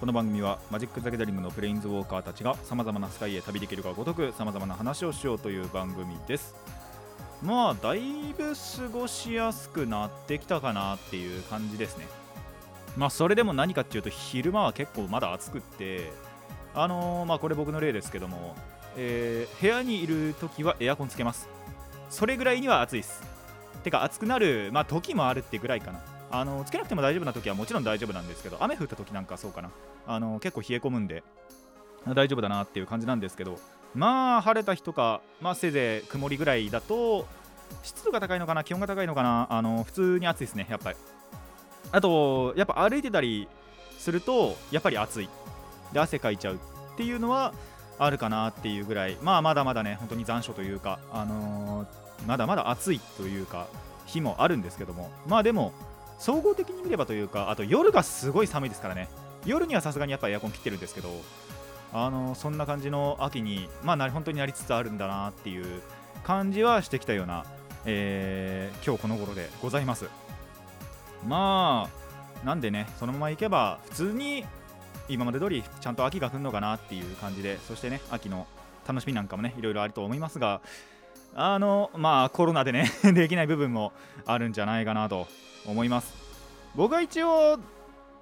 この番組はマジック・ザ・ギャザリングのプレインズウォーカーたちがさまざまな世界へ旅できるがごとくさまざまな話をしようという番組です。まあだいぶ過ごしやすくなってきたかなっていう感じですね。まあそれでも何かっていうと昼間は結構まだ暑くってあのーまあこれ僕の例ですけども、えー部屋にいる時はエアコンつけます。それぐらいには暑いです。てか暑くなる、まあ、時もあるってぐらいかな。あのつけなくても大丈夫な時はもちろん大丈夫なんですけど雨降った時なんかそうかな。あの結構冷え込むんで大丈夫だなっていう感じなんですけどまあ晴れた日とか、まあ、せいぜい曇りぐらいだと湿度が高いのかな気温が高いのかなあの普通に暑いですねやっぱり。あとやっぱ歩いてたりするとやっぱり暑い。で汗かいちゃうっていうのはあるかなっていうぐらい。まあまだまだね本当に残暑というかあのーまだまだ暑いというか日もあるんですけども。まあでも総合的に見ればというかあと夜がすごい寒いですからね。夜にはさすがにやっぱエアコン切ってるんですけどあのそんな感じの秋にまあ本当になりつつあるんだなっていう感じはしてきたような、えー今日この頃でございます。まあなんでねそのままいけば普通に今まで通りちゃんと秋が来るのかなっていう感じでそしてね秋の楽しみなんかもねいろいろあると思いますがあのまあコロナでね できない部分もあるんじゃないかなと思います。僕は一応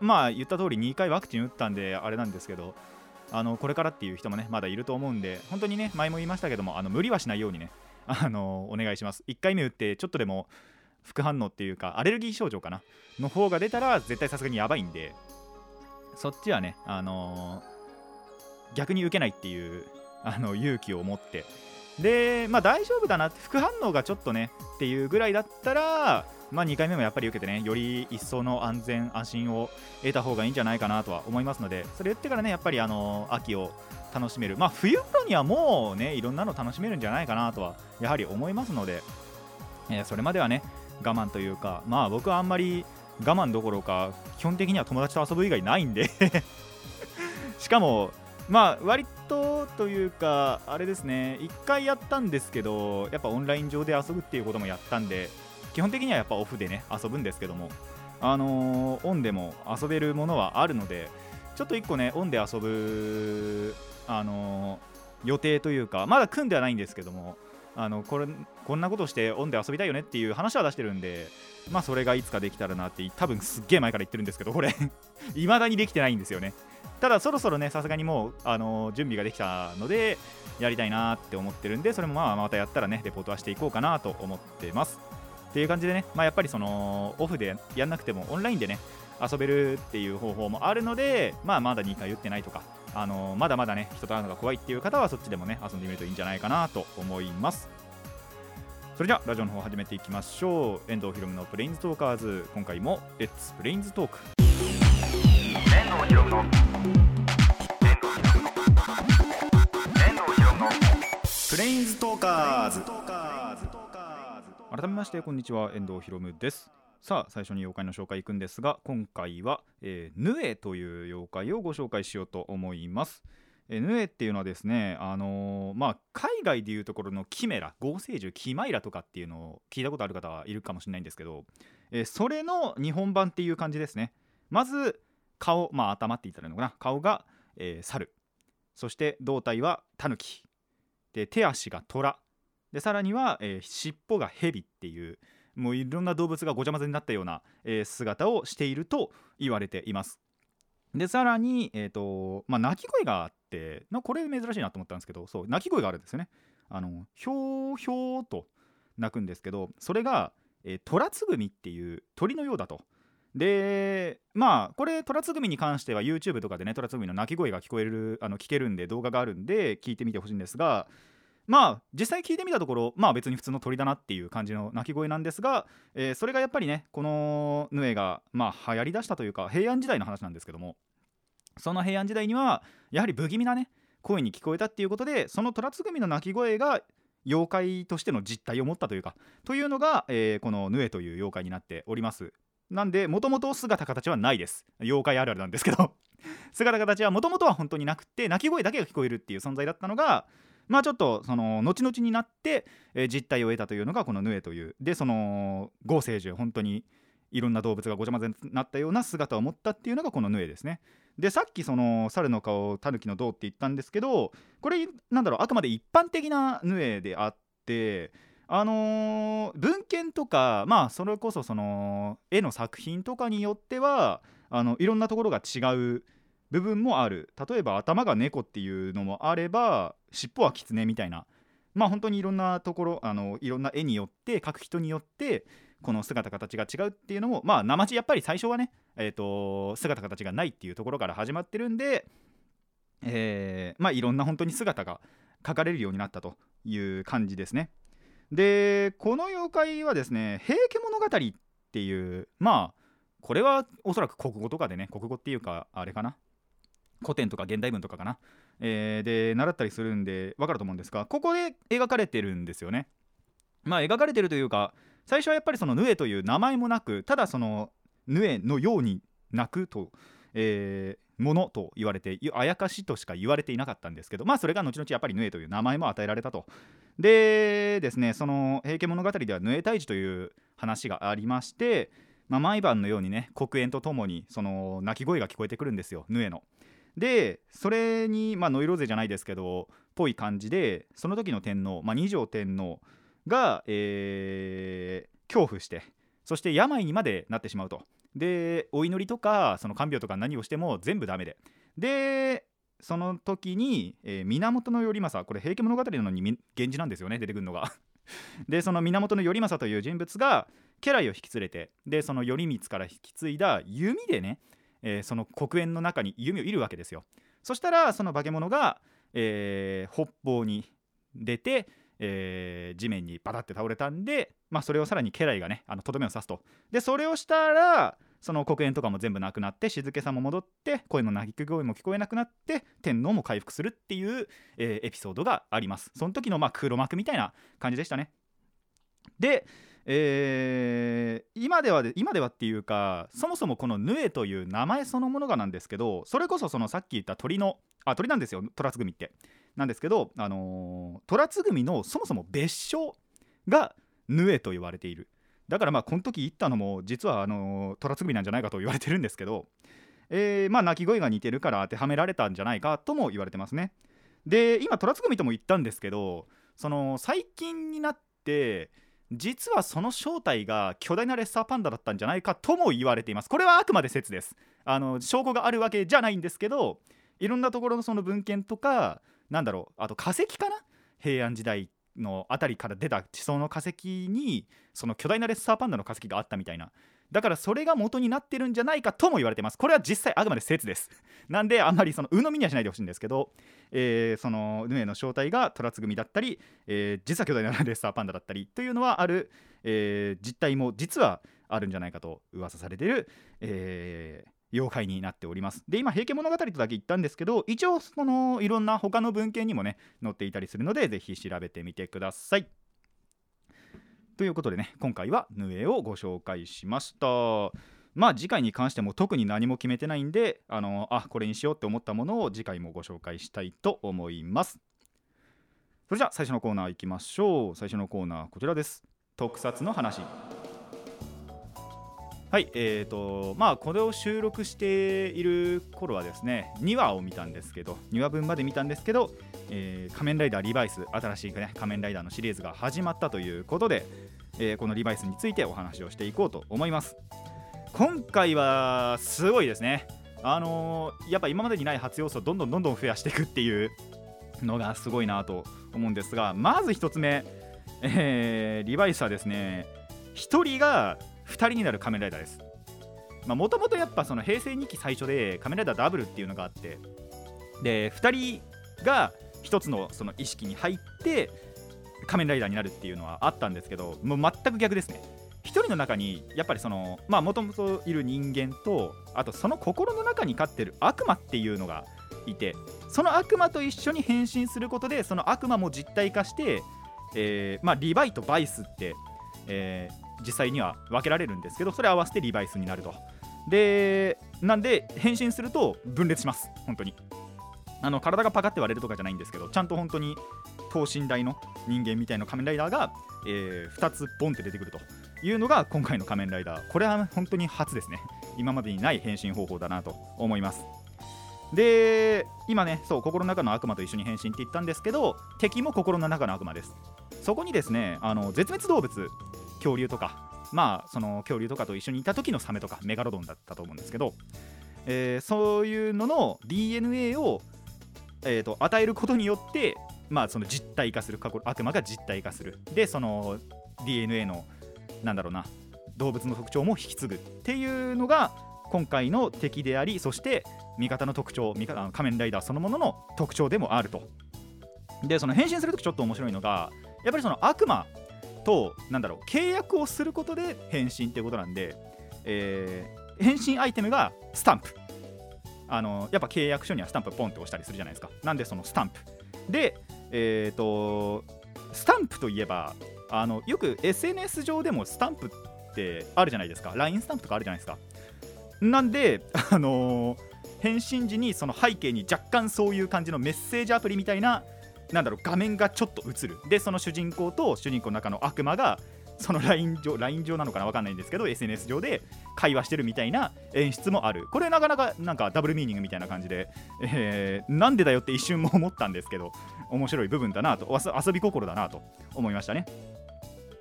まあ言った通り2回ワクチン打ったんであれなんですけどあのこれからっていう人もねまだいると思うんで本当にね前も言いましたけどもあの無理はしないようにねあのお願いします。1回目打ってちょっとでも副反応っていうかアレルギー症状かなの方が出たら絶対さすがにやばいんでそっちはねあの逆に受けないっていうあの勇気を持ってでまあ大丈夫だな副反応がちょっとねっていうぐらいだったらまあ2回目もやっぱり受けてねより一層の安全安心を得た方がいいんじゃないかなとは思いますのでそれ言ってからねやっぱりあの秋を楽しめる。まあ冬頃にはもうねいろんなの楽しめるんじゃないかなとはやはり思いますので、えーそれまではね我慢というかまあ僕はあんまり我慢どころか基本的には友達と遊ぶ以外ないんで しかもまあ割とというかあれですね。1回やったんですけどやっぱオンライン上で遊ぶっていうこともやったんで基本的にはやっぱオフでね遊ぶんですけども。あのーオンでも遊べるものはあるのでちょっと1個ねオンで遊ぶあのー予定というかまだ組んではないんですけどもあのこれこんなことしてオンで遊びたいよねっていう話は出してるんでまあそれがいつかできたらなって多分すっげえ前から言ってるんですけどこれ。未だにできてないんですよね。ただそろそろねさすがにもう、あの準備ができたのでやりたいなって思ってるんでそれもまあまたやったらねレポートはしていこうかなと思ってます。っていう感じでね、まあ、やっぱりそのオフでやんなくてもオンラインでね遊べるっていう方法もあるので、まあ、まだ2回打ってないとか、あのまだまだね人と会うのが怖いっていう方はそっちでもね遊んでみるといいんじゃないかなと思います。それじゃあラジオの方始めていきましょう。遠藤ひろむの Planes Talkers。今回も Let's Planes Talk Planes Talkers 改めましてこんにちは。遠藤ひろむです。さあ最初に妖怪の紹介いくんですが今回は、えーヌエという妖怪をご紹介しようと思います、えーヌエっていうのはですねあのーまあ海外でいうところのキメラ合成獣キマイラとかっていうのを聞いたことある方はいるかもしれないんですけど、えーそれの日本版っていう感じですね。まず顔まあ頭って言ったらいいのかな？顔が、えー猿。そして胴体はタヌキ。で手足が虎でさらには、えー尻尾が蛇っていうもういろんな動物がごちゃ混ぜになったような、えー姿をしていると言われています。でさらに、えーとまあ、鳴き声があってなこれ珍しいなと思ったんですけどそう鳴き声があるんですよね。あのひょーひょーと鳴くんですけどそれが、えー、トラツグミっていう鳥のようだとでまあこれトラツグミに関しては YouTube とかでねトラツグミの鳴き声が聞こえるあの聞けるんで動画があるんで聞いてみてほしいんですがまあ実際聞いてみたところまあ別に普通の鳥だなっていう感じの鳴き声なんですが、えーそれがやっぱりねこのヌエがまあ流行りだしたというか平安時代の話なんですけどもその平安時代にはやはり不気味なね声に聞こえたっていうことでその虎つぐみの鳴き声が妖怪としての実態を持ったというかというのが、えーこのヌエという妖怪になっております。なんでもともと姿形はないです。妖怪あるあるなんですけど。姿形はもともとは本当になくて鳴き声だけが聞こえるっていう存在だったのがまあちょっとその後々になって、えー実態を得たというのがこのヌエという。でその合成獣本当にいろんな動物がごちゃ混ぜになったような姿を持ったっていうのがこのヌエですね。でさっきその猿の顔タヌキの胴って言ったんですけどこれなんだろうあくまで一般的なヌエであってあのー文献とかまあそれこそその絵の作品とかによってはあのいろんなところが違う部分もある例えば頭が猫っていうのもあれば尻尾はキツネみたいなまあ本当にいろんなところあのいろんな絵によって描く人によってこの姿形が違うっていうのもまあ生地やっぱり最初はね、えー、と姿形がないっていうところから始まってるんで、えーまあいろんな本当に姿が描かれるようになったという感じですね。でこの妖怪はですね「平家物語」っていうまあこれはおそらく国語とかでね国語っていうかあれかな古典とか現代文とかかな、えーで習ったりするんで分かると思うんですがここで描かれてるんですよね。まあ描かれてるというか最初はやっぱりそのヌエという名前もなくただそのヌエのように鳴くと、えーものと言われてあやかしとしか言われていなかったんですけどまあそれが後々やっぱりヌエという名前も与えられたとでですねその「平家物語」ではヌエ退治という話がありまして、まあ、毎晩のようにね黒煙とともにその鳴き声が聞こえてくるんですよヌエの。でそれに、まあ、ノイローゼじゃないですけどぽい感じでその時の天皇、まあ、二条天皇が、えー恐怖してそして病にまでなってしまうとでお祈りとかその看病とか何をしても全部ダメで。でその時に、えー源頼政これ「平家物語」なのに源氏なんですよね出てくるのが。でその源頼政という人物が家来を引き連れてでその頼光から引き継いだ弓でね、えーその黒煙の中に弓を射るわけですよ。そしたらその化け物が、えー北方に出て、えー地面にバタって倒れたんで、まあ、それをさらに家来がねあのとどめを刺すと。でそれをしたらその黒煙とかも全部なくなって静けさも戻って声の鳴き声も聞こえなくなって天皇も回復するっていう、えーエピソードがあります。その時のまあ黒幕みたいな感じでしたね。で、えー今ではで今ではっていうかそもそもこのヌエという名前そのものがなんですけどそれこそそのさっき言った鳥のあ鳥なんですよ虎つぐみって。なんですけど、あのー、虎つぐみのそもそも別称がヌエと言われている。だからまあこの時言ったのも実はあの、虎つぐみなんじゃないかと言われてるんですけど、えーまあ鳴き声が似てるから当てはめられたんじゃないかとも言われてますね。で今虎つぐみとも言ったんですけどその最近になって実はその正体が巨大なレッサーパンダだったんじゃないかとも言われています。これはあくまで説です。あの証拠があるわけじゃないんですけどいろんなところのその文献とかなんだろうあと化石かな？平安時代のあたりから出た地層の化石にその巨大なレッサーパンダの化石があったみたいなだからそれが元になってるんじゃないかとも言われてます。これは実際あくまで説です。なんであんまりその鵜呑みにはしないでほしいんですけど、えーそのヌエの正体が虎つぐみだったり、えー実は巨大なレッサーパンダだったりというのはある、えー実態も実はあるんじゃないかと噂されている、えー妖怪になっております。で今「平家物語」とだけ言ったんですけど一応そのいろんな他の文献にもね載っていたりするのでぜひ調べてみてください。ということでね今回はヌエをご紹介しました。まあ次回に関しても特に何も決めてないんであのあこれにしようって思ったものを次回もご紹介したいと思います。それじゃあ最初のコーナー行きましょう。最初のコーナーこちらです。特撮の話。はいえーとまあこれを収録している頃はですね2話を見たんですけど2話分まで見たんですけど、えー仮面ライダーリバイス新しい、ね、仮面ライダーのシリーズが始まったということで、えーこのリバイスについてお話をしていこうと思います。今回はすごいですね。あのーやっぱ今までにない初要素をどんどんどんどん増やしていくっていうのがすごいなと思うんですがまず1つ目、えーリバイスはですね1人が2人になる仮面ライダーです。もともとやっぱその平成2期最初で仮面ライダーダブルっていうのがあってで2人が1つのその意識に入って仮面ライダーになるっていうのはあったんですけどもう全く逆ですね。1人の中にやっぱりそのまあもともといる人間とあとその心の中に飼ってる悪魔っていうのがいてその悪魔と一緒に変身することでその悪魔も実体化して、えーまあ、リバイとバイスって、えー実際には分けられるんですけどそれ合わせてリバイスになると。でなんで変身すると分裂します。本当に。あの体がパカって割れるとかじゃないんですけどちゃんと本当に等身大の人間みたいな仮面ライダーが、え2つボンって出てくるというのが今回の仮面ライダー。これは本当に初ですね。今までにない変身方法だなと思います。で今ねそう心の中の悪魔と一緒に変身って言ったんですけど敵も心の中の悪魔です。そこにですねあの絶滅動物恐竜とかまあその恐竜とかと一緒にいた時のサメとかメガロドンだったと思うんですけど、えーそういうのの DNA を、えーと与えることによってまあその実体化する過去悪魔が実体化する。でその DNA のなんだろうな動物の特徴も引き継ぐっていうのが今回の敵でありそして味方の特徴味方仮面ライダーそのものの特徴でもあると。でその変身するときちょっと面白いのがやっぱりその悪魔となんだろう契約をすることで変身ってことなんで、えー変身アイテムがスタンプ。あのやっぱ契約書にはスタンプポンって押したりするじゃないですか。なんでそのスタンプ。でえっ、とスタンプといえばあのよく SNS 上でもスタンプってあるじゃないですか。LINE スタンプとかあるじゃないですか。なんであのー変身時にその背景に若干そういう感じのメッセージアプリみたいななんだろう画面がちょっと映る。でその主人公と主人公の中の悪魔がその LINE 上 LINE 上なのかなわかんないんですけど SNS 上で会話してるみたいな演出もある。これなかなかなんかダブルミーニングみたいな感じで、えーなんでだよって一瞬も思ったんですけど面白い部分だなと遊び心だなと思いましたね。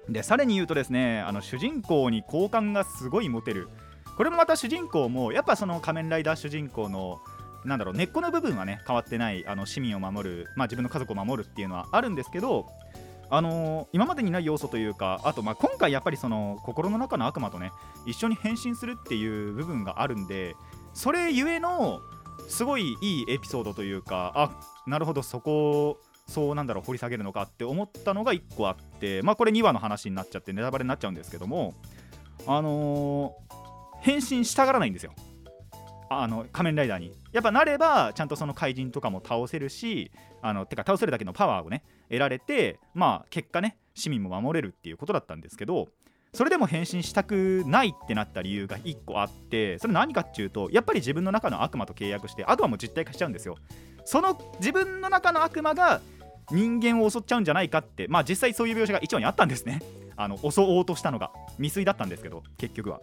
でさらに言うとですねあの主人公に好感がすごい持てるこれもまた主人公もやっぱその仮面ライダー主人公のなんだろう根っこの部分はね変わってないあの市民を守る、まあ、自分の家族を守るっていうのはあるんですけどあのー今までにない要素というかあとまあ今回やっぱりその心の中の悪魔とね一緒に変身するっていう部分があるんでそれゆえのすごいいいエピソードというかあなるほどそこをそうなんだろう掘り下げるのかって思ったのが1個あってまあこれ2話の話になっちゃってネタバレになっちゃうんですけどもあの変身したがらないんですよ。あの仮面ライダーに。やっぱなればちゃんとその怪人とかも倒せるしあのてか倒せるだけのパワーをね得られてまあ結果ね市民も守れるっていうことだったんですけどそれでも変身したくないってなった理由が1個あってそれ何かっていうとやっぱり自分の中の悪魔と契約してあとはも実体化しちゃうんですよ。その自分の中の悪魔が人間を襲っちゃうんじゃないかってまあ実際そういう描写が一話にあったんですね。あの襲おうとしたのが未遂だったんですけど結局は。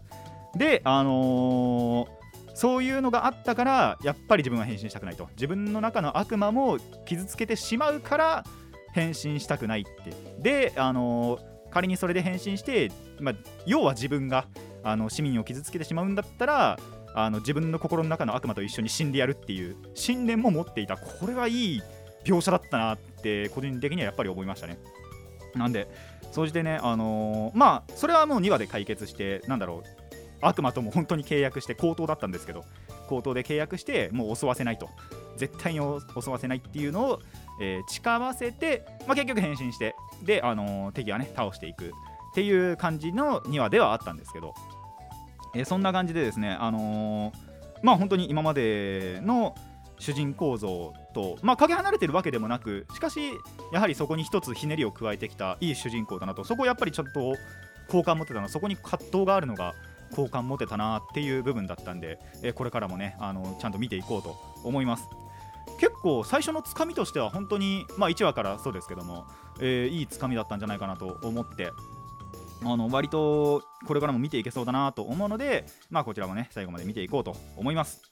であのーそういうのがあったからやっぱり自分は変身したくないと。自分の中の悪魔も傷つけてしまうから変身したくないって。であのー仮にそれで変身して、まあ、要は自分があの市民を傷つけてしまうんだったらあの自分の心の中の悪魔と一緒に死んでやるっていう信念も持っていた。これはいい描写だったなって個人的にはやっぱり思いましたね。なんで総じてねあのーまあそれはもう2話で解決してなんだろう悪魔とも本当に契約して口頭だったんですけど口頭で契約してもう襲わせないと。絶対に襲わせないっていうのを、えー誓わせて、まあ、結局変身してで、あのー敵はね倒していく。っていう感じの2話ではあったんですけど、えーそんな感じでですねあのまあ本当に今までの主人公像と、まあ、かけ離れてるわけでもなくしかしやはりそこに一つひねりを加えてきたいい主人公だなと。そこをやっぱりちょっと好感持ってたなそこに葛藤があるのが好感持てたなっていう部分だったんで、えーこれからもねあのちゃんと見ていこうと思います。結構最初のつかみとしては本当にまあ1話からそうですけども、えーいいつかみだったんじゃないかなと思ってあの割とこれからも見ていけそうだなと思うのでまあこちらもね最後まで見ていこうと思います。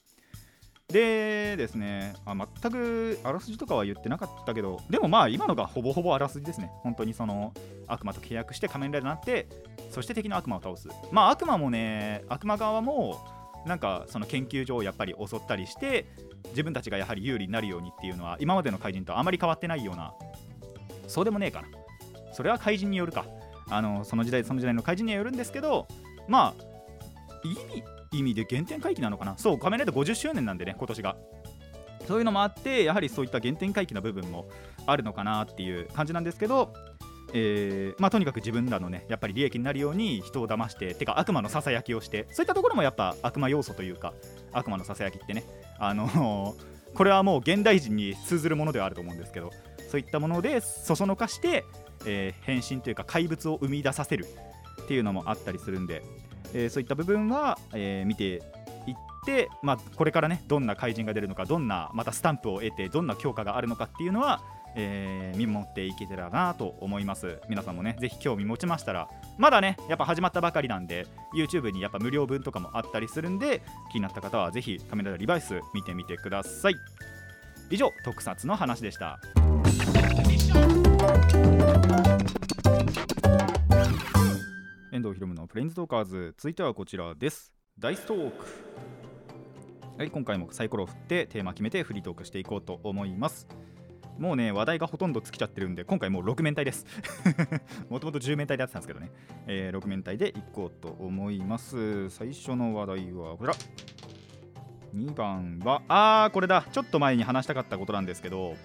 でですねあ全くあらすじとかは言ってなかったけどでもまあ今のがほぼほぼあらすじですね。本当にその悪魔と契約して仮面ライダーになってそして敵の悪魔を倒す。まあ悪魔もね悪魔側もなんかその研究所をやっぱり襲ったりして自分たちがやはり有利になるようにっていうのは今までの怪人とあまり変わってないようなそうでもねえかな。それは怪人によるか。あのその時代その時代の怪人にはよるんですけどまあ意味意味で原点回帰なのかな？そう仮面ライダー50周年なんでね今年が。そういうのもあってやはりそういった原点回帰の部分もあるのかなっていう感じなんですけどえーまあ、とにかく自分らのねやっぱり利益になるように人を騙しててか悪魔のささやきをしてそういったところもやっぱ悪魔要素というか悪魔のささやきってねあのこれはもう現代人に通ずるものではあると思うんですけどそういったものでそそのかして、えー変身というか怪物を生み出させるっていうのもあったりするんで、えーそういった部分は、えー見ていって、まあ、これからねどんな怪人が出るのかどんなまたスタンプを得てどんな強化があるのかっていうのは、えー見守っていけたらなと思います。皆さんもねぜひ興味持ちましたらまだねやっぱ始まったばかりなんで YouTube にやっぱ無料分とかもあったりするんで気になった方はぜひカメラリバイス見てみてください。以上特撮の話でした。遠藤ひろむのプレインズトーカーズ。続いてはこちらです。ダイストーク。はい今回もサイコロを振ってテーマ決めてフリートークしていこうと思います。もうね話題がほとんど尽きちゃってるんで今回もう6面体です。もともと10面体でやってたんですけどね、えー6面体でいこうと思います。最初の話題はこちら。2番はあーこれだ。ちょっと前に話したかったことなんですけど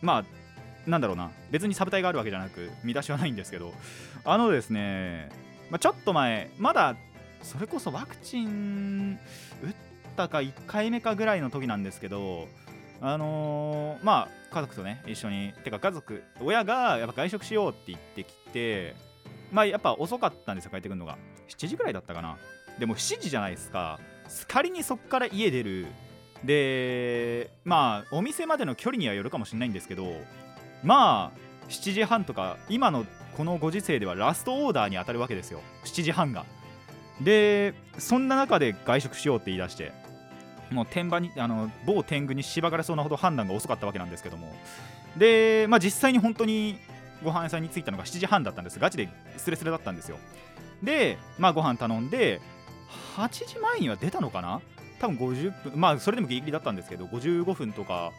まあなんだろうな。別にサブタイがあるわけじゃなく見出しはないんですけど。あのですね、まあ、ちょっと前まだそれこそワクチン打ったか1回目かぐらいの時なんですけどあのーまあ家族とね一緒にてか家族親がやっぱ外食しようって言ってきてまあやっぱ遅かったんですよ帰ってくるのが。7時ぐらいだったかな。でも7時じゃないですか。仮にそっから家出る。でまあお店までの距離にはよるかもしれないんですけどまあ7時半とか今のこのご時世ではラストオーダーに当たるわけですよ。7時半が。でそんな中で外食しようって言い出してもう天場にあの某天狗にしばかれそうなほど判断が遅かったわけなんですけども。で、まあ、実際に本当にご飯屋さんに着いたのが7時半だったんです。ガチでスレスレだったんですよ。で、まあ、ご飯頼んで8時前には出たのかな？多分50分まあそれでもギリギリだったんですけど55分とか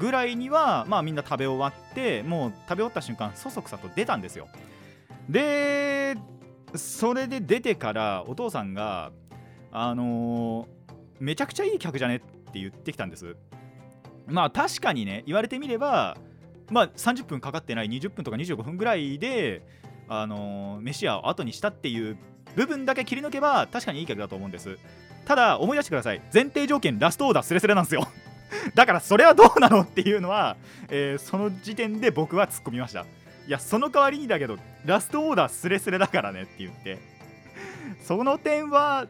ぐらいにはまあみんな食べ終わってもう食べ終わった瞬間そそくさと出たんですよ。でそれで出てからお父さんがあのーめちゃくちゃいい客じゃねって言ってきたんです。まあ確かにね言われてみればまあ30分かかってない20分とか25分ぐらいであのー飯屋を後にしたっていう部分だけ切り抜けば確かにいい客だと思うんです。ただ思い出してください。前提条件ラストオーダースレスレなんですよ。だからそれはどうなのっていうのは、えーその時点で僕は突っ込みました。いやその代わりにだけどラストオーダースレスレだからねって言って。その点は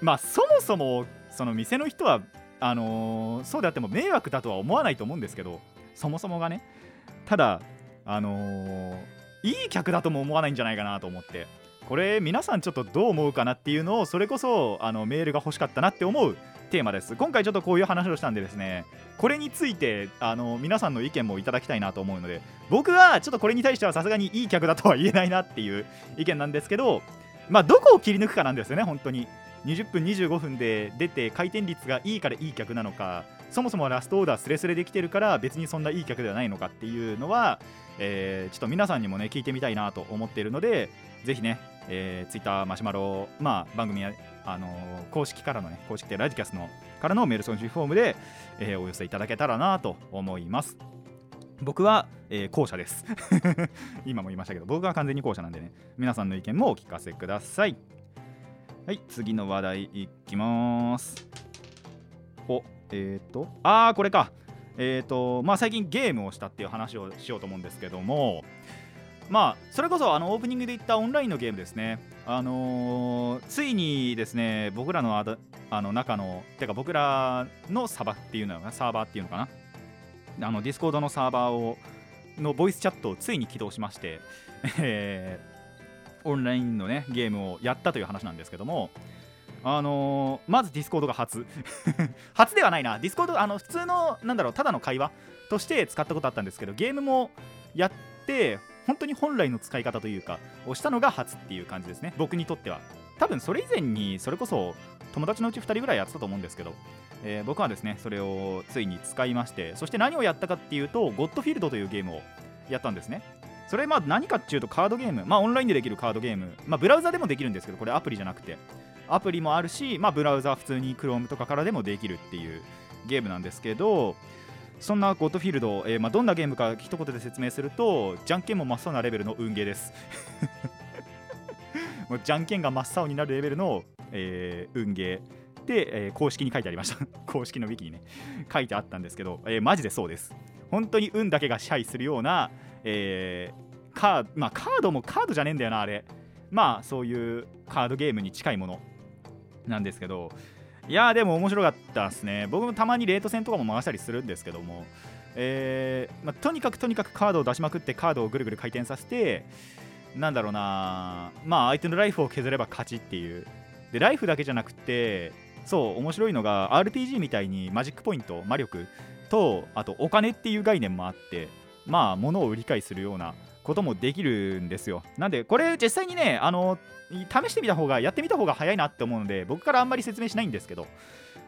まあそもそもその店の人はあのーそうであっても迷惑だとは思わないと思うんですけどそもそもがね。ただあのーいい客だとも思わないんじゃないかなと思って。これ皆さんちょっとどう思うかなっていうのをそれこそあのメールが欲しかったなって思うテーマです。今回ちょっとこういう話をしたんでですねこれについてあの皆さんの意見もいただきたいなと思うので僕はちょっとこれに対してはさすがにいい客だとは言えないなっていう意見なんですけどまあどこを切り抜くかなんですよね本当に。20分25分で出て回転率がいいからいい客なのかそもそもラストオーダースレスレできてるから別にそんないい客ではないのかっていうのは、えーちょっと皆さんにもね聞いてみたいなと思っているのでぜひね、えー、ツイッターマシュマロ、まあ、番組や、あのー公式からのね公式でラジキャスのからのメール送信フォームで、えーお寄せいただけたらなと思います。僕は、えー後者です。今も言いましたけど僕は完全に後者なんでね。皆さんの意見もお聞かせください。はい次の話題いきます。おえっ、ー、とあーこれか。えっ、ー、とまあ最近ゲームをしたっていう話をしようと思うんですけどもまあそれこそあのオープニングで言ったオンラインのゲームですね。あのーついにですね僕らのあだあの中のてか僕らのサバっていうのがサーバーっていうのかな。あの Discord のサーバーをのボイスチャットをついに起動しまして、え ーオンラインのねゲームをやったという話なんですけどもあのーまず Discord が初。初ではないな。 Discord あの普通のなんだろうただの会話として使ったことあったんですけどゲームもやって本当に本来の使い方というかをしたのが初っていう感じですね。僕にとっては。多分それ以前にそれこそ友達のうち2人ぐらいやってたと思うんですけど、えー僕はですねそれをついに使いましてそして何をやったかっていうとゴッドフィールドというゲームをやったんですね。それまあ何かっていうとカードゲーム。まあオンラインでできるカードゲーム。まあブラウザでもできるんですけどこれアプリじゃなくて。アプリもあるしまあブラウザ普通に Chrome とかからでもできるっていうゲームなんですけどそんなゴッドフィールド、えーまあ、どんなゲームか一言で説明するとじゃんけんも真っ青なレベルの運ゲーです。もうじゃんけんが真っ青になるレベルの、えー運ゲー。って、えー公式に書いてありました。公式のウィキにね。書いてあったんですけど、えーマジでそうです。本当に運だけが支配するような、えーカーまあカードもカードじゃねえんだよなあれ。まあそういうカードゲームに近いものなんですけどいやでも面白かったですね。僕もたまにレート戦とかも回したりするんですけども。えーまあ、とにかくとにかくカードを出しまくってカードをぐるぐる回転させてなんだろうなまあ相手のライフを削れば勝ちっていう。でライフだけじゃなくてそう面白いのが RPG みたいにマジックポイント魔力とあとお金っていう概念もあってまあ物を売り買いするようなこともできるんですよ。なんでこれ実際にねあの試してみた方がやってみた方が早いなって思うので僕からあんまり説明しないんですけど、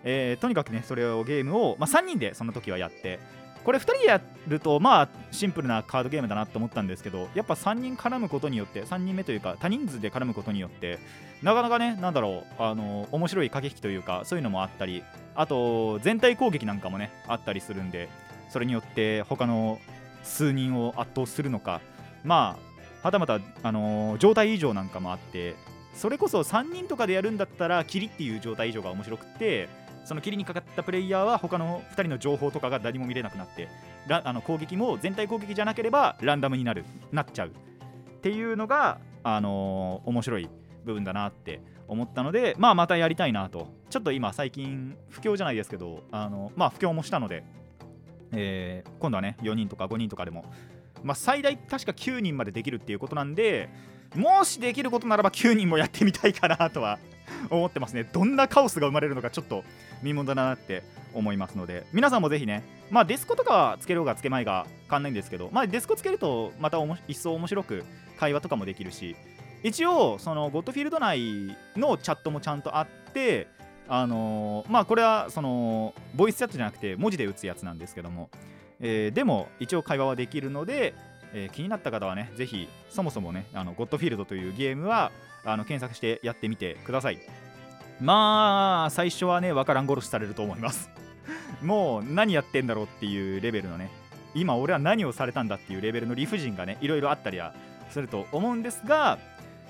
えーとにかくねそれをゲームを、まあ、3人でその時はやってこれ2人でやるとまあシンプルなカードゲームだなと思ったんですけどやっぱ3人絡むことによって3人目というか多人数で絡むことによってなかなかねなんだろうあの面白い駆け引きというかそういうのもあったりあと全体攻撃なんかもねあったりするんでそれによって他の数人を圧倒するのかまあはたまた、あの状態異常なんかもあってそれこそ3人とかでやるんだったら霧っていう状態異常が面白くてその霧にかかったプレイヤーは他の2人の情報とかが何も見れなくなってあの攻撃も全体攻撃じゃなければランダムになるなっちゃう。っていうのが、あのー面白い部分だなって思ったので、まあ、またやりたいなと。ちょっと今最近不況じゃないですけどあの、まあ、不況もしたので、えー今度はね4人とか5人とかでも、まあ、最大確か9人までできるっていうことなんでもしできることならば9人もやってみたいかなとは 思ってますね。どんなカオスが生まれるのかちょっと見ものだなって思いますので。皆さんもぜひねまあデスコとかはつけようがつけまいが変わんないんですけどまあデスコつけるとまたおも一層面白く会話とかもできるし一応そのゴッドフィールド内のチャットもちゃんとあってあのーまあこれはそのボイスチャットじゃなくて文字で打つやつなんですけども、えーでも一応会話はできるので、えー気になった方はねぜひそもそもねあのゴッドフィールドというゲームはあの検索してやってみてください。まあ最初はねわからん殺しされると思います。もう何やってんだろうっていうレベルのね今俺は何をされたんだっていうレベルの理不尽がねいろいろあったりはすると思うんですが、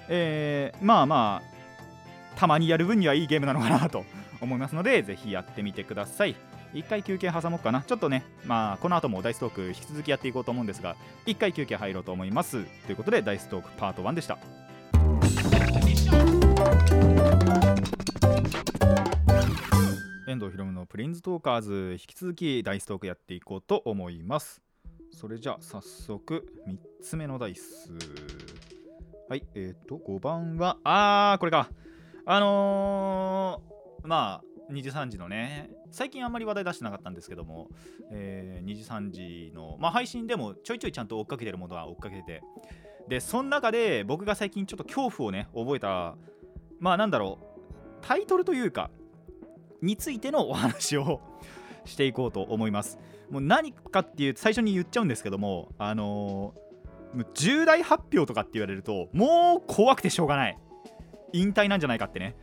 えーまあまあたまにやる分にはいいゲームなのかなと思いますのでぜひやってみてください。一回休憩挟もうかな。ちょっとねまあこの後もダイストーク引き続きやっていこうと思うんですが一回休憩入ろうと思います。ということでダイストークパート1でした。遠藤ひろむのプリンズトーカーズ引き続きダイストークやっていこうと思います。それじゃあ早速3つ目のダイス。はいえっ、ー、と5番はあーこれか。あのー、まあ2時3時のね最近あんまり話題出してなかったんですけども、えー2時3時の、まあ、配信でもちょいちょいちゃんと追っかけてるものは追っかけててでその中で僕が最近ちょっと恐怖をね覚えたまあなんだろうタイトルというかについてのお話を していこうと思います。もう何かっていう最初に言っちゃうんですけどもあのー重大発表とかって言われるともう怖くてしょうがない。引退なんじゃないかってね。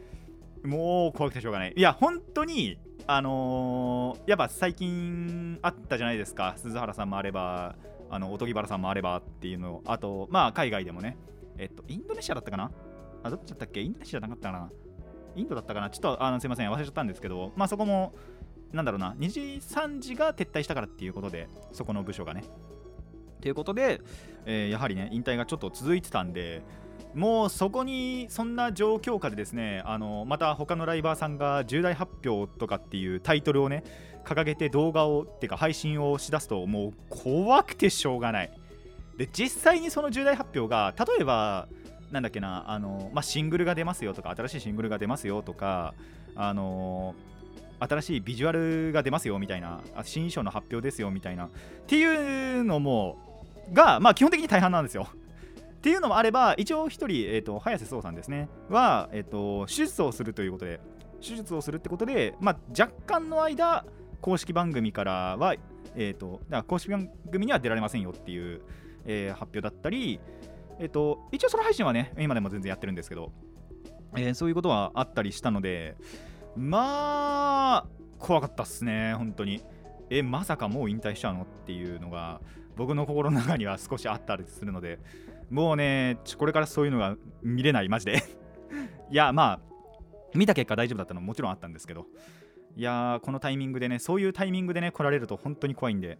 もう怖くてしょうがない。いや本当にあのーやっぱ最近あったじゃないですか。鈴原さんもあればあのおとぎばらさんもあればっていうのあとまあ海外でもね。えっとインドネシアだったかな？あどっちだったっけ？インドネシアじゃなかったかな？インドだったかな？ちょっとあのすいません。忘れちゃったんですけど。まあそこもなんだろうな。2時3時が撤退したからっていうことでそこの部署がね。ということで、えーやはりね引退がちょっと続いてたんでもうそこにそんな状況下でですねあのまた他のライバーさんが重大発表とかっていうタイトルをね掲げて動画をっていうか配信をしだすともう怖くてしょうがない。で実際にその重大発表が例えばなんだっけなあの、まあ、シングルが出ますよとか新しいシングルが出ますよとかあの新しいビジュアルが出ますよみたいな新衣装の発表ですよみたいなっていうのもが、まあ、基本的に大半なんですよ。っていうのもあれば一応一人、えー、と早瀬壮さんですね。は、えー、と手術をするということで手術をするってことで、まあ、若干の間公式番組からは、えー、とだから公式番組には出られませんよっていう、えー発表だったり、えー、と一応その配信はね今でも全然やってるんですけど、えーそういうことはあったりしたのでまあ怖かったっすね本当に。えまさかもう引退しちゃうの？っていうのが僕の心の中には少しあったりするのでもうねこれからそういうのが見れないマジで。いやまあ見た結果大丈夫だったのももちろんあったんですけど。いやーこのタイミングでねそういうタイミングでね来られると本当に怖いんで。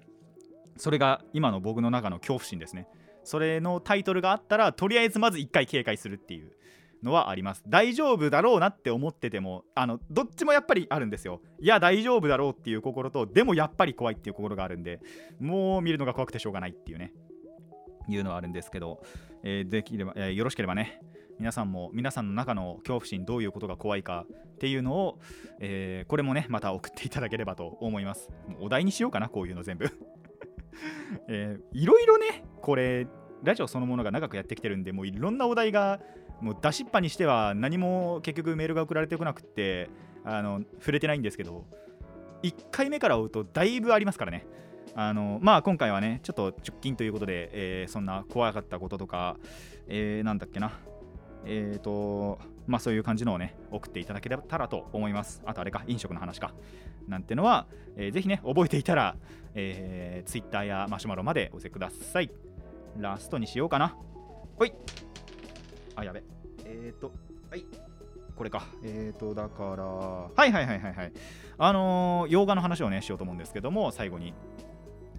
それが今の僕の中の恐怖心ですね。それのタイトルがあったらとりあえずまず1回警戒するっていうのはあります。大丈夫だろうなって思っててもあのどっちもやっぱりあるんですよ。いや大丈夫だろうっていう心とでもやっぱり怖いっていう心があるんでもう見るのが怖くてしょうがないっていうね。いうのはあるんですけど、えーできれば、えーよろしければね皆さんも皆さんの中の恐怖心どういうことが怖いかっていうのを、えーこれもねまた送っていただければと思います。もうお題にしようかなこういうの全部。えーいろいろねこれラジオそのものが長くやってきてるんでもういろんなお題がもう出しっぱにしては何も結局メールが送られてこなくってあの触れてないんですけど1回目から追うとだいぶありますからね。あのまあ今回はねちょっと直近ということで、えーそんな怖かったこととか、えーなんだっけな。えーとまあそういう感じのをね送っていただけたらと思います。あとあれか飲食の話か。なんてのは、えーぜひね覚えていたら、えー、Twitter やマシュマロまでお寄せください。ラストにしようかな。ほい。あやべ。えーとはい。これか。えーとだからはいはいはいはいはい。あのー洋画の話をねしようと思うんですけども最後に。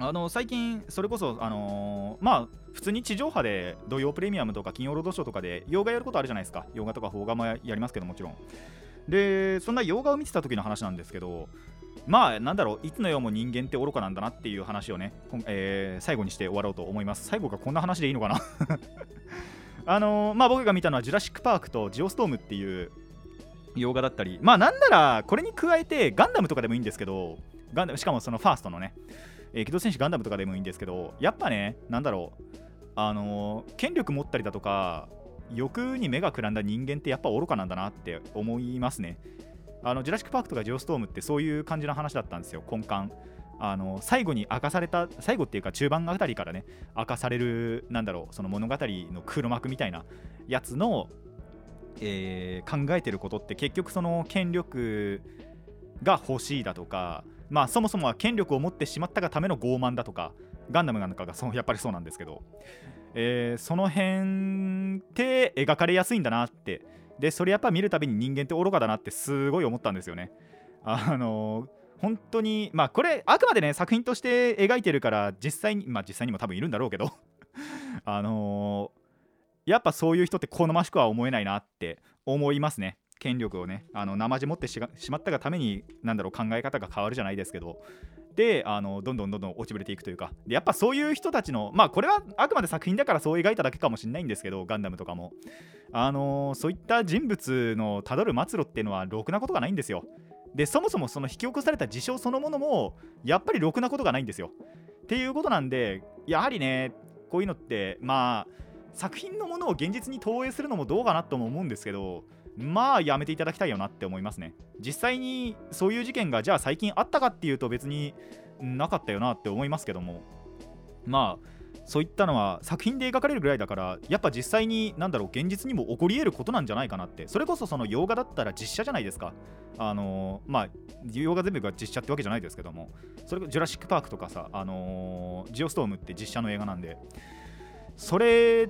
あの最近それこそあのーまあ普通に地上波で土曜プレミアムとか金曜ロードショーとかで洋画やることあるじゃないですか。洋画とか邦画もやりますけどもちろん。でそんな洋画を見てた時の話なんですけどまあなんだろういつの世も人間って愚かなんだなっていう話をね、えー最後にして終わろうと思います。最後がこんな話でいいのかな。あのーまあ僕が見たのはジュラシック・パークとジオストームっていう洋画だったり。まあなんならこれに加えてガンダムとかでもいいんですけどガンダムしかもそのファーストのね、えー機動戦士ガンダムとかでもいいんですけどやっぱねなんだろうあのー権力持ったりだとか欲に目がくらんだ人間ってやっぱ愚かなんだなって思いますね。あのジュラシック・パークとかジオストームってそういう感じの話だったんですよ根幹。あの最後に明かされた最後っていうか中盤あたりからね明かされるなんだろうその物語の黒幕みたいなやつの、えー考えてることって結局その権力が欲しいだとかまあそもそもは権力を持ってしまったがための傲慢だとかガンダムなんかがそ やっぱりそうなんですけど、えーその辺って描かれやすいんだなって。でそれやっぱ見るたびに人間って愚かだなってすごい思ったんですよね。あの本当にまあこれあくまでね作品として描いてるから実際にまあ実際にも多分いるんだろうけど。あのやっぱそういう人って好ましくは思えないなって思いますね。権力をねあの生地持ってしまったがためになんだろう考え方が変わるじゃないですけど。であのどんどんどんどん落ちぶれていくというか。でやっぱそういう人たちのまあこれはあくまで作品だからそう描いただけかもしれないんですけどガンダムとかも。あのそういった人物のたどる末路っていうのはろくなことがないんですよ。でそもそもその引き起こされた事象そのものもやっぱりろくなことがないんですよ。っていうことなんでやはりねこういうのってまあ作品のものを現実に投影するのもどうかなとも思うんですけどまあやめていただきたいよなって思いますね。実際にそういう事件がじゃあ最近あったかっていうと別になかったよなって思いますけども。まあそういったのは作品で描かれるぐらいだからやっぱ実際に何だろう現実にも起こり得ることなんじゃないかなって。それこそその洋画だったら実写じゃないですか。あのーまあ洋画全部が実写ってわけじゃないですけども。それこそジュラシック・パークとかさあのージオストームって実写の映画なんで。それ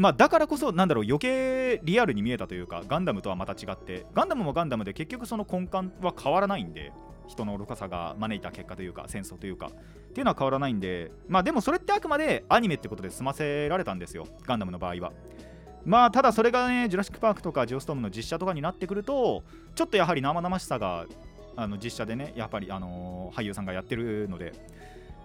まあだからこそなんだろう余計リアルに見えたというかガンダムとはまた違ってガンダムもガンダムで結局その根幹は変わらないんで人の愚かさが招いた結果というか戦争というかっていうのは変わらないんでまあでもそれってあくまでアニメってことで済ませられたんですよガンダムの場合は。まあただそれがねジュラシック・パークとかジオストームの実写とかになってくるとちょっとやはり生々しさがあの実写でねやっぱり、あの俳優さんがやってるので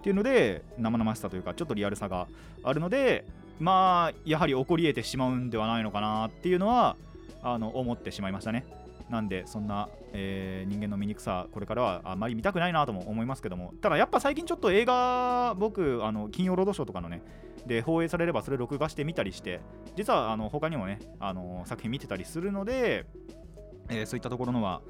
っていうので生々しさというかちょっとリアルさがあるのでまあやはり起こり得てしまうんではないのかなっていうのはあの思ってしまいましたね。なんでそんな、えー人間の醜さこれからはあまり見たくないなとも思いますけども。ただやっぱ最近ちょっと映画僕あの金曜ロードショーとかのねで放映されればそれ録画してみたりして実はあの他にもねあの作品見てたりするので、えーそういったところのは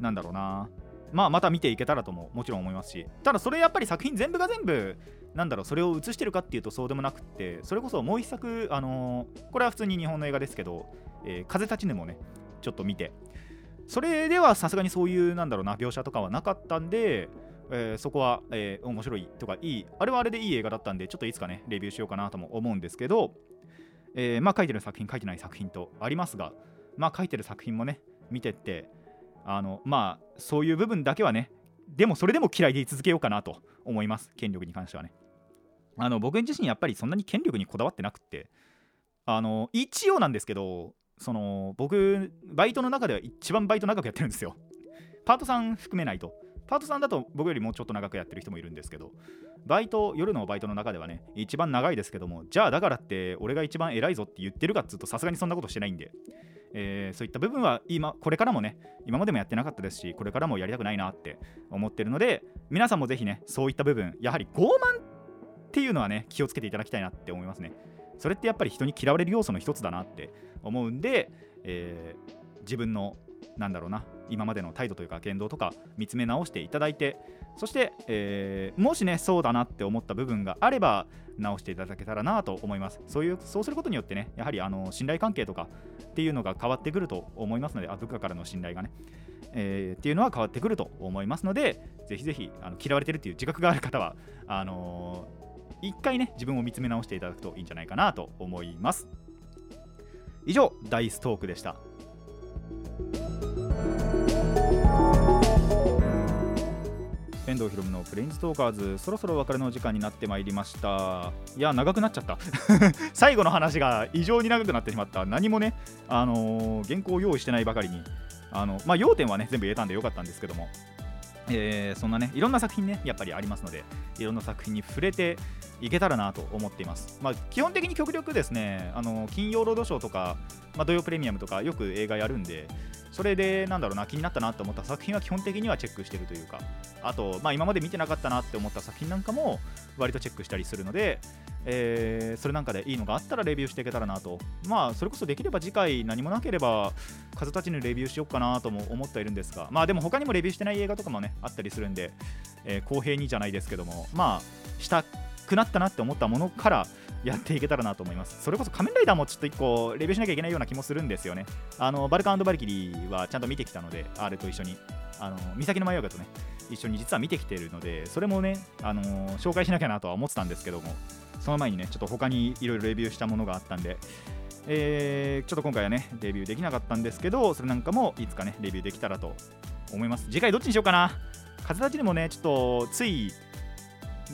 なんだろうな。まあまた見ていけたらとももちろん思いますしただそれやっぱり作品全部が全部なんだろうそれを映してるかっていうとそうでもなくってそれこそもう一作あのーこれは普通に日本の映画ですけど「えー風立ちぬ」もねちょっと見て。それではさすがにそういうなんだろうな描写とかはなかったんで、えーそこは、えー面白いとかいいあれはあれでいい映画だったんでちょっといつかねレビューしようかなとも思うんですけど、えーまあ書いてる作品書いてない作品とありますがまあ書いてる作品もね見てってあのまあそういう部分だけはねでもそれでも嫌いでい続けようかなと思います権力に関してはね。あの僕自身やっぱりそんなに権力にこだわってなくってあの一応なんですけどその僕バイトの中では一番バイト長くやってるんですよ。パートさん含めないと。パートさんだと僕よりもうちょっと長くやってる人もいるんですけどバイト夜のバイトの中ではね一番長いですけどもじゃあだからって俺が一番偉いぞって言ってるかっつうとさすがにそんなことしてないんで、えーそういった部分は今これからもね今までもやってなかったですしこれからもやりたくないなって思ってるので皆さんもぜひねそういった部分やはり傲慢っていうのはね気をつけていただきたいなって思いますね。それってやっぱり人に嫌われる要素の一つだなって思うんで、えー自分のなんだろうな今までの態度というか言動とか見つめ直していただいてそして、えーもしねそうだなって思った部分があれば直していただけたらなと思います。そういうそうすることによってねやはりあの信頼関係とかっていうのが変わってくると思いますのであ部下からの信頼がね、えーっていうのは変わってくると思いますのでぜひぜひあの嫌われてるっていう自覚がある方はあのー一回ね自分を見つめ直していただくといいんじゃないかなと思います。以上ダイストークでした。遠藤ひろむのプレインストーカーズ。そろそろお別れの時間になってまいりました。いや長くなっちゃった。最後の話が異常に長くなってしまった。何もねあのー原稿を用意してないばかりに。あのまあ要点はね全部言えたんでよかったんですけども。えーそんなねいろんな作品ねやっぱりありますのでいろんな作品に触れていけたらなと思っています、まあ、基本的に極力ですねあの金曜ロードショーとか、まあ、土曜プレミアムとかよく映画やるんでそれでなんだろうな気になったなと思った作品は基本的にはチェックしてるというかあと、まあ、今まで見てなかったなって思った作品なんかも割とチェックしたりするので、えーそれなんかでいいのがあったらレビューしていけたらなと。まあそれこそできれば次回何もなければ風たちにレビューしようかなとも思っているんですがまあでも他にもレビューしてない映画とかもねあったりするんで、えー公平にじゃないですけどもまあしたくなったなって思ったものからやっていけたらなと思います。それこそ仮面ライダーもちょっと一個レビューしなきゃいけないような気もするんですよね。あのバルカンバルキリーはちゃんと見てきたのであれと一緒に。あの岬の迷いがとね一緒に実は見てきてるのでそれもね、あのー紹介しなきゃなとは思ってたんですけどもその前にねちょっと他にいろいろレビューしたものがあったんでえーちょっと今回はねレビューできなかったんですけどそれなんかもいつかねレビューできたらと思います。次回どっちにしようかな。風立ちでもねちょっとつい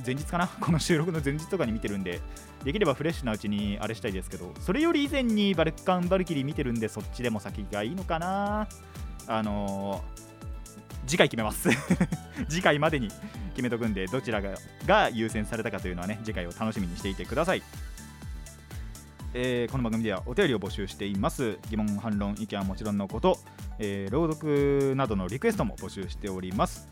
前日かな？この収録の前日とかに見てるんでできればフレッシュなうちにあれしたいですけどそれより以前にバルカンバルキリー見てるんでそっちでも先がいいのかな？あのー次回決めます。次回までに決めとくんでどちらがが優先されたかというのはね次回を楽しみにしていてください。えーこの番組ではお便りを募集しています。疑問反論意見はもちろんのこと、えー朗読などのリクエストも募集しております。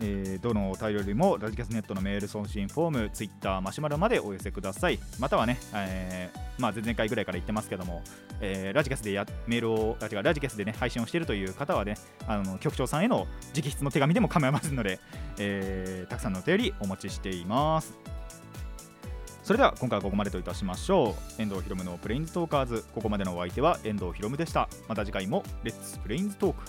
えーどのお便りもラジキャスネットのメール送信フォーム、ツイッター、マシュマロまでお寄せください。またはね、えーまあ、前々回ぐらいから言ってますけども、えーラジキャスでやメールをあ違うラジキャスでね配信をしているという方はね、あの局長さんへの直筆の手紙でも構いませんので、えーたくさんのお便りお待ちしています。それでは今回はここまでといたしましょう。遠藤ひろむのプレインズトーカーズ、ここまでのお相手は遠藤ひろむでした。また次回もレッツプレインズトーク。